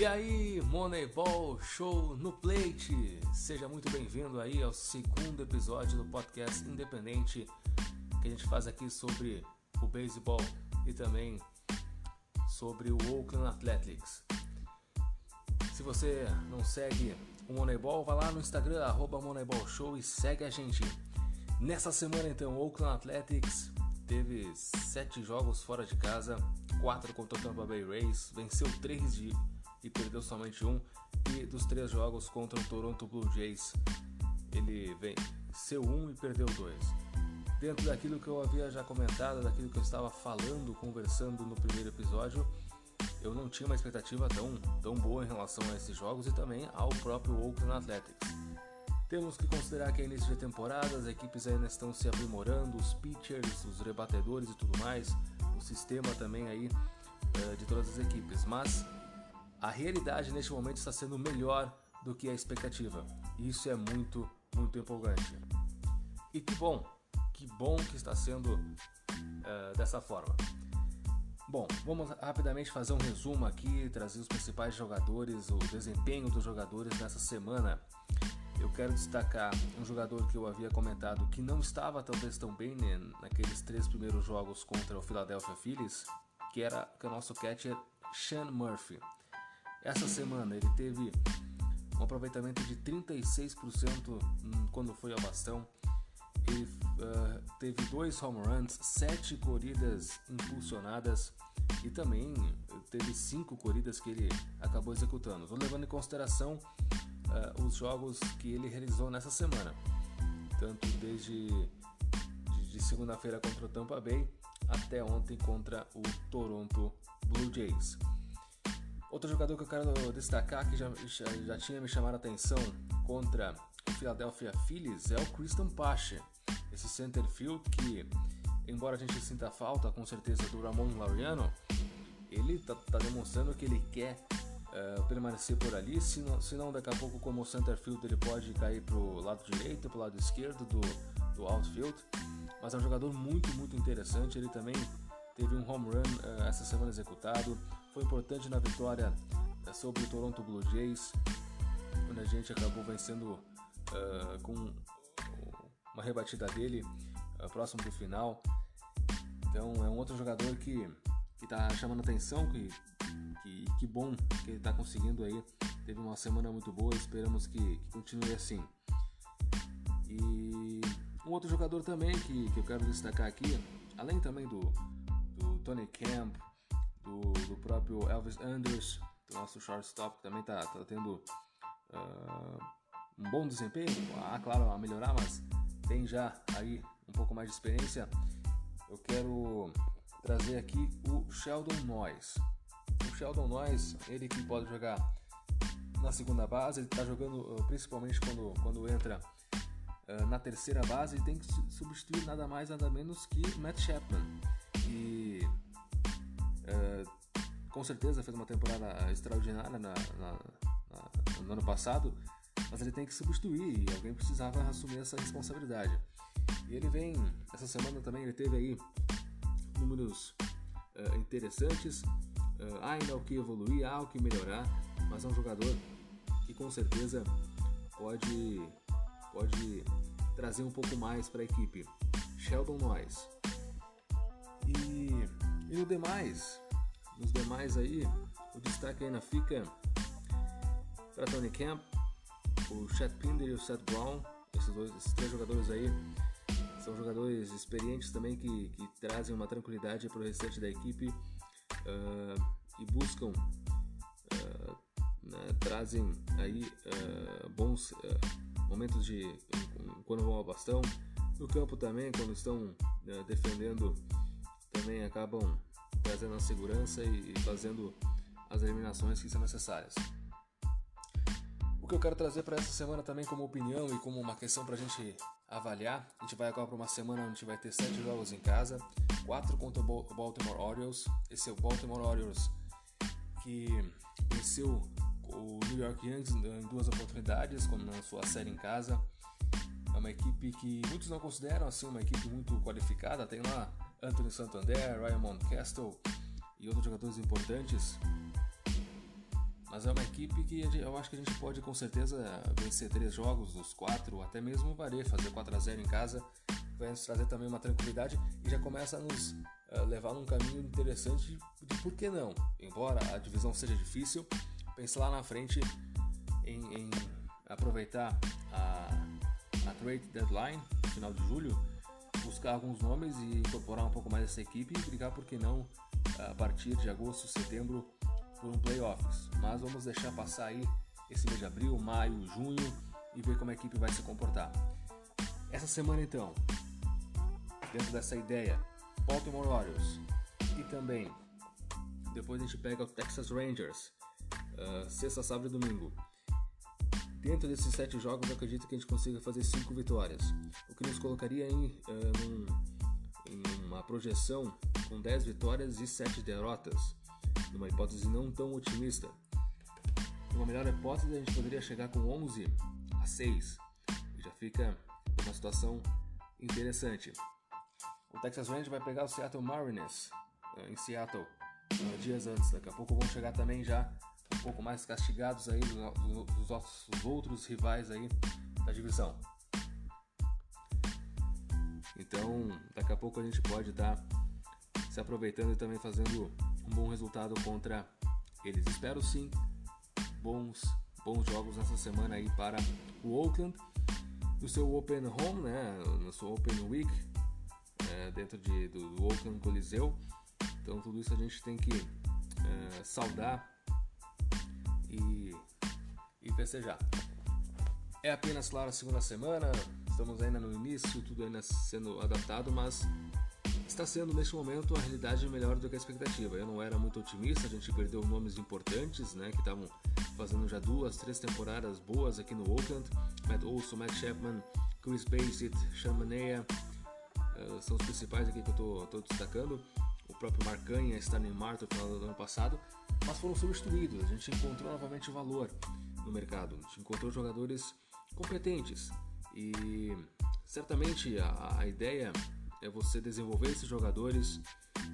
E aí, Moneyball Show no Plate! Seja muito bem-vindo aí ao segundo episódio do podcast independente que a gente faz aqui sobre o beisebol e também sobre o Oakland Athletics. Se você não segue o Moneyball, vá lá no Instagram, arroba Moneyball Show e segue a gente. Nessa semana então, o Oakland Athletics teve sete jogos fora de casa, quatro contra o Tampa Bay Rays, venceu três de e perdeu somente um. E dos três jogos contra o Toronto Blue Jays, ele venceu um e perdeu dois. Dentro daquilo que eu havia já comentado, daquilo que eu estava falando, conversando no primeiro episódio, eu não tinha uma expectativa tão, tão boa em relação a esses jogos e também ao próprio Oakland Athletics. Temos que considerar que é início de temporada, as equipes ainda estão se aprimorando, os pitchers, os rebatedores e tudo mais, o sistema também aí uh, de todas as equipes. Mas a realidade neste momento está sendo melhor do que a expectativa. Isso é muito, muito empolgante. E que bom, que bom que está sendo uh, dessa forma. Bom, vamos rapidamente fazer um resumo aqui, trazer os principais jogadores, o desempenho dos jogadores nessa semana. Eu quero destacar um jogador que eu havia comentado que não estava talvez tão bem né, naqueles três primeiros jogos contra o Philadelphia Phillies, que era que é o nosso catcher Sean Murphy. Essa semana ele teve um aproveitamento de 36% quando foi ao bastão. Ele uh, teve dois home runs, sete corridas impulsionadas e também teve cinco corridas que ele acabou executando. Estou levando em consideração uh, os jogos que ele realizou nessa semana, tanto desde de, de segunda-feira contra o Tampa Bay até ontem contra o Toronto Blue Jays. Outro jogador que eu quero destacar que já, já, já tinha me chamado a atenção contra o Philadelphia Phillies é o Christian Pache, esse center field que, embora a gente sinta falta com certeza do Ramon Laureano, ele está tá demonstrando que ele quer uh, permanecer por ali, se não, se não daqui a pouco como center field ele pode cair para o lado direito, para o lado esquerdo do, do outfield, mas é um jogador muito, muito interessante, ele também teve um home run uh, essa semana executado, foi importante na vitória uh, sobre o Toronto Blue Jays, onde a gente acabou vencendo uh, com uma rebatida dele próximo do final. Então é um outro jogador que está chamando atenção, que, que, que bom que ele está conseguindo aí. Teve uma semana muito boa, esperamos que, que continue assim. E um outro jogador também que, que eu quero destacar aqui, além também do, Tony Camp, do, do próprio Elvis Anders, do nosso shortstop, que também está tá tendo uh, um bom desempenho. Ah, claro, a melhorar, mas tem já aí um pouco mais de experiência. Eu quero trazer aqui o Sheldon Noyes. O Sheldon Noyes, ele que pode jogar na segunda base, ele está jogando uh, principalmente quando, quando entra uh, na terceira base e tem que substituir nada mais nada menos que Matt Chapman com certeza fez uma temporada extraordinária na, na, na, no ano passado, mas ele tem que substituir e alguém precisava assumir essa responsabilidade. E ele vem, essa semana também ele teve aí números uh, interessantes, uh, há ainda o que evoluir, há o que melhorar, mas é um jogador que com certeza pode, pode trazer um pouco mais para a equipe. Sheldon Noyes. E, e no demais, nos demais aí, o destaque ainda fica para Tony Camp, o Chet Pinder e o Seth Brown, esses, dois, esses três jogadores aí são jogadores experientes também que, que trazem uma tranquilidade para o restante da equipe uh, e buscam, uh, né, trazem aí uh, bons momentos de quando vão ao bastão, no campo também quando estão defendendo também acabam trazendo a segurança e fazendo as eliminações que são necessárias. O que eu quero trazer para essa semana também como opinião e como uma questão para a gente avaliar, a gente vai agora para uma semana onde a gente vai ter sete jogos em casa, quatro contra o Baltimore Orioles. Esse é o Baltimore Orioles que venceu o New York Yankees em duas oportunidades, como na sua série em casa. É uma equipe que muitos não consideram assim uma equipe muito qualificada. Tem lá Anthony Santander, Ryan Mountcastle e outros jogadores importantes. Mas é uma equipe que eu acho que a gente pode com certeza vencer três jogos dos quatro, até mesmo valer, fazer 4 a 0 em casa, vai nos trazer também uma tranquilidade e já começa a nos uh, levar num caminho interessante de, por que não. Embora a divisão seja difícil, pense lá na frente em, em aproveitar a, a trade deadline, final de julho, buscar alguns nomes e incorporar um pouco mais essa equipe e brigar, por que não, a partir de agosto, setembro, por um playoffs. Mas vamos deixar passar aí esse mês de abril, maio, junho e ver como a equipe vai se comportar. Essa semana então, dentro dessa ideia, Baltimore Orioles e também depois a gente pega o Texas Rangers, uh, sexta, sábado e domingo. Dentro desses sete jogos, eu acredito que a gente consiga fazer cinco vitórias, o que nos colocaria em, uh, num, em uma projeção com 10 vitórias e 7 derrotas numa hipótese não tão otimista. Numa melhor hipótese, a gente poderia chegar com 11 a 6, e já fica uma situação interessante. O Texas Rangers vai pegar o Seattle Mariners eh, em Seattle uh, dias antes. Daqui a pouco vão chegar também já um pouco mais castigados aí dos, dos outros rivais aí da divisão. Então, daqui a pouco a gente pode estar tá se aproveitando e também fazendo um bom resultado contra eles. Espero sim bons, bons jogos nessa semana aí para o Oakland no seu Open Home, né, no seu Open Week é, dentro de, do, do Oakland Coliseu. Então tudo isso a gente tem que é, saudar e, e festejar. É apenas, claro, a segunda semana, estamos ainda no início, tudo ainda sendo adaptado, mas está sendo neste momento a realidade melhor do que a expectativa. Eu não era muito otimista, a gente perdeu nomes importantes, né, que estavam fazendo já duas, três temporadas boas aqui no Oakland. Matt Olson, Matt Chapman, Chris Bassett, Shamanea, uh, são os principais aqui que eu estou destacando. O próprio Marcanha, Stanley Martin no final do ano passado, mas foram substituídos. A gente encontrou novamente valor no mercado. A gente encontrou jogadores competentes e certamente a, a ideia é você desenvolver esses jogadores,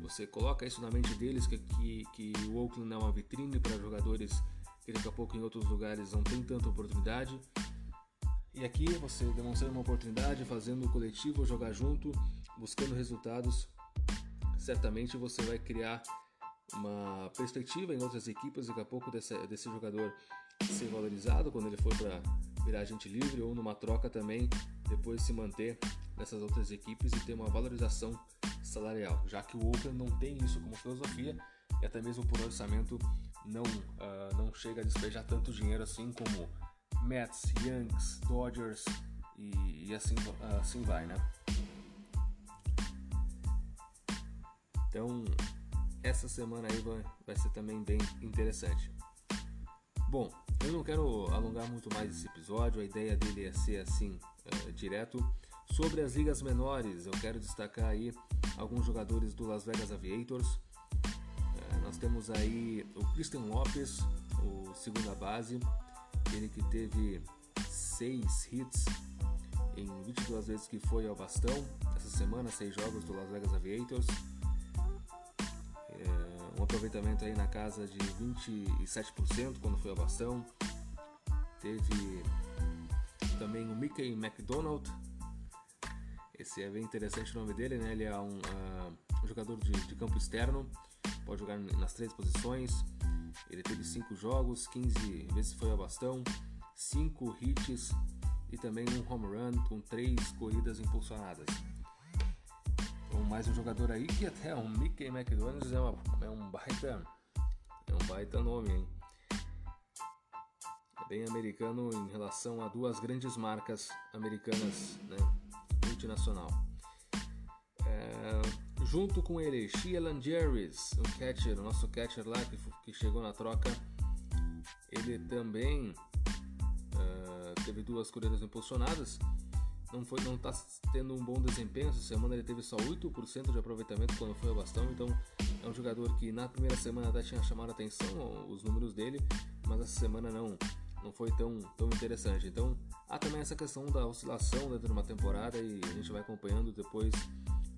você coloca isso na mente deles que, que, que o Oakland é uma vitrine para jogadores que daqui a pouco em outros lugares não tem tanta oportunidade. E aqui você demonstrando uma oportunidade, fazendo o coletivo jogar junto, buscando resultados, certamente você vai criar uma perspectiva em outras equipes daqui a pouco desse, desse jogador ser valorizado quando ele for para virar agente livre ou numa troca também depois se manter nessas outras equipes e ter uma valorização salarial, já que o Oakland não tem isso como filosofia e até mesmo por orçamento não, uh, não chega a despejar tanto dinheiro assim como Mets, Yankees, Dodgers e, e assim, assim vai, né? Então, essa semana aí vai, vai ser também bem interessante. Bom, eu não quero alongar muito mais esse episódio, a ideia dele é ser assim, uh, direto. Sobre as ligas menores, eu quero destacar aí alguns jogadores do Las Vegas Aviators. Uh, nós temos aí o Christian Lopes, o segunda base, ele que teve seis hits em 22 vezes que foi ao bastão. Essa semana, seis jogos do Las Vegas Aviators um aproveitamento aí na casa de 27% quando foi a bastão. Teve também o Mickey McDonald. Esse é bem interessante o nome dele, né? Ele é um, uh, um jogador de, de, campo externo, pode jogar nas três posições. Ele teve 5 jogos, 15 vezes foi a bastão, 5 hits e também um home run com 3 corridas impulsionadas mais um jogador aí que até o Mickey McDonald's é, uma, é um baita é um baita nome, hein? É bem americano em relação a duas grandes marcas americanas, né? Multinacional. É, junto com ele, Sheelan Jerry's, o catcher, o nosso catcher lá que, que chegou na troca, ele também uh, teve duas corridas impulsionadas não foi não está tendo um bom desempenho. Essa semana ele teve só 8% de aproveitamento quando foi ao bastão, então é um jogador que na primeira semana até tinha chamado a atenção os números dele, mas essa semana não não foi tão, tão interessante. Então há também essa questão da oscilação dentro de uma temporada e a gente vai acompanhando depois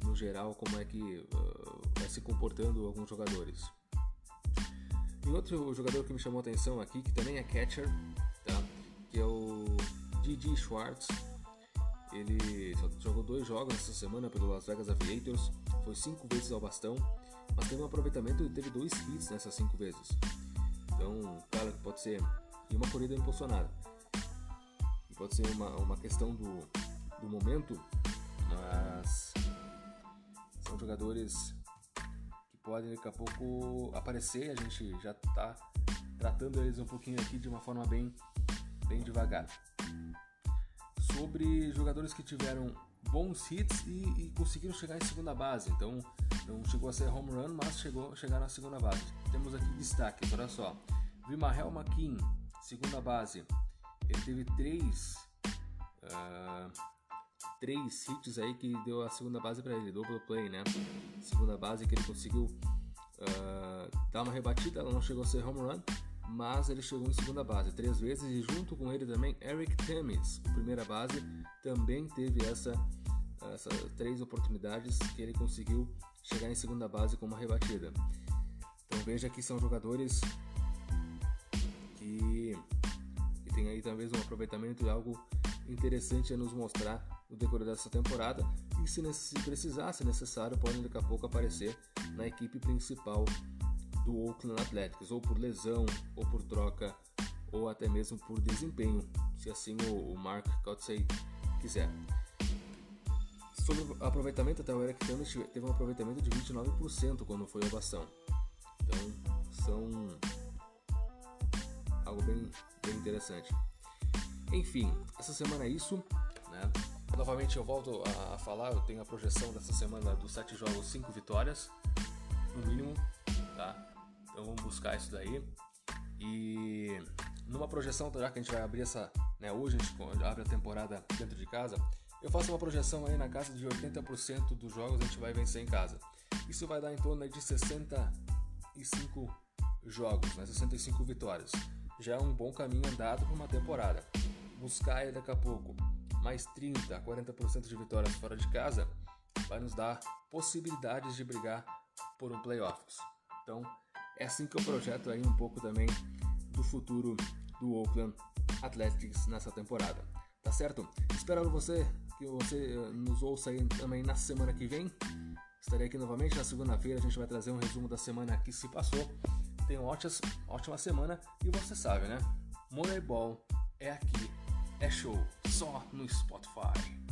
no geral como é que uh, vai se comportando alguns jogadores. E outro jogador que me chamou a atenção aqui, que também é catcher, tá? que é o Didi Schwartz. Ele jogou dois jogos essa semana pelo Las Vegas Aviators, foi cinco vezes ao bastão, mas teve um aproveitamento e teve dois hits nessas cinco vezes. Então, claro que pode ser e uma corrida impulsionada. Pode ser uma, uma questão do, do momento, mas são jogadores que podem daqui a pouco aparecer. A gente já está tratando eles um pouquinho aqui de uma forma bem, bem devagar sobre jogadores que tiveram bons hits e, e, conseguiram chegar em segunda base. Então, não chegou a ser home run, mas chegou a chegar na segunda base. Temos aqui destaque, olha só. Vimahel McKean, segunda base. Ele teve três, uh, três hits aí que deu a segunda base para ele, double play, né? Segunda base que ele conseguiu uh, dar uma rebatida, ela não chegou a ser home run, mas ele chegou em segunda base três vezes e junto com ele também Eric Temis, primeira base, também teve essa essas três oportunidades que ele conseguiu chegar em segunda base com uma rebatida. Então veja que são jogadores que, que tem aí talvez um aproveitamento e algo interessante a nos mostrar no decorrer dessa temporada e se precisar, se necessário, podem daqui a pouco aparecer na equipe principal do Oakland Athletics, ou por lesão, ou por troca, ou até mesmo por desempenho, se assim o, Mark Cotsey quiser. Sobre o aproveitamento, até o Eric Thomas teve um aproveitamento de 29% quando foi ovação. Então, são algo bem, bem interessante. Enfim, essa semana é isso. Né? Novamente eu volto a falar, eu tenho a projeção dessa semana dos 7 jogos, 5 vitórias, no mínimo? Então vamos buscar isso daí. E numa projeção, já que a gente vai abrir essa, né, hoje a gente abre a temporada dentro de casa, eu faço uma projeção aí na casa de 80% dos jogos a gente vai vencer em casa. Isso vai dar em torno de 65 jogos, né, 65 vitórias. Já é um bom caminho andado para uma temporada. Buscar aí daqui a pouco mais 30 a 40% de vitórias fora de casa vai nos dar possibilidades de brigar por um playoffs. Então, é assim que eu projeto aí um pouco também do futuro do Oakland Athletics nessa temporada. Tá certo? Espero você que você eh, nos ouça aí também na semana que vem. Estarei aqui novamente na segunda-feira. A gente vai trazer um resumo da semana que se passou. Tenha uma ótima, ótima semana e você sabe, né? Moneyball é aqui, é show, só no Spotify.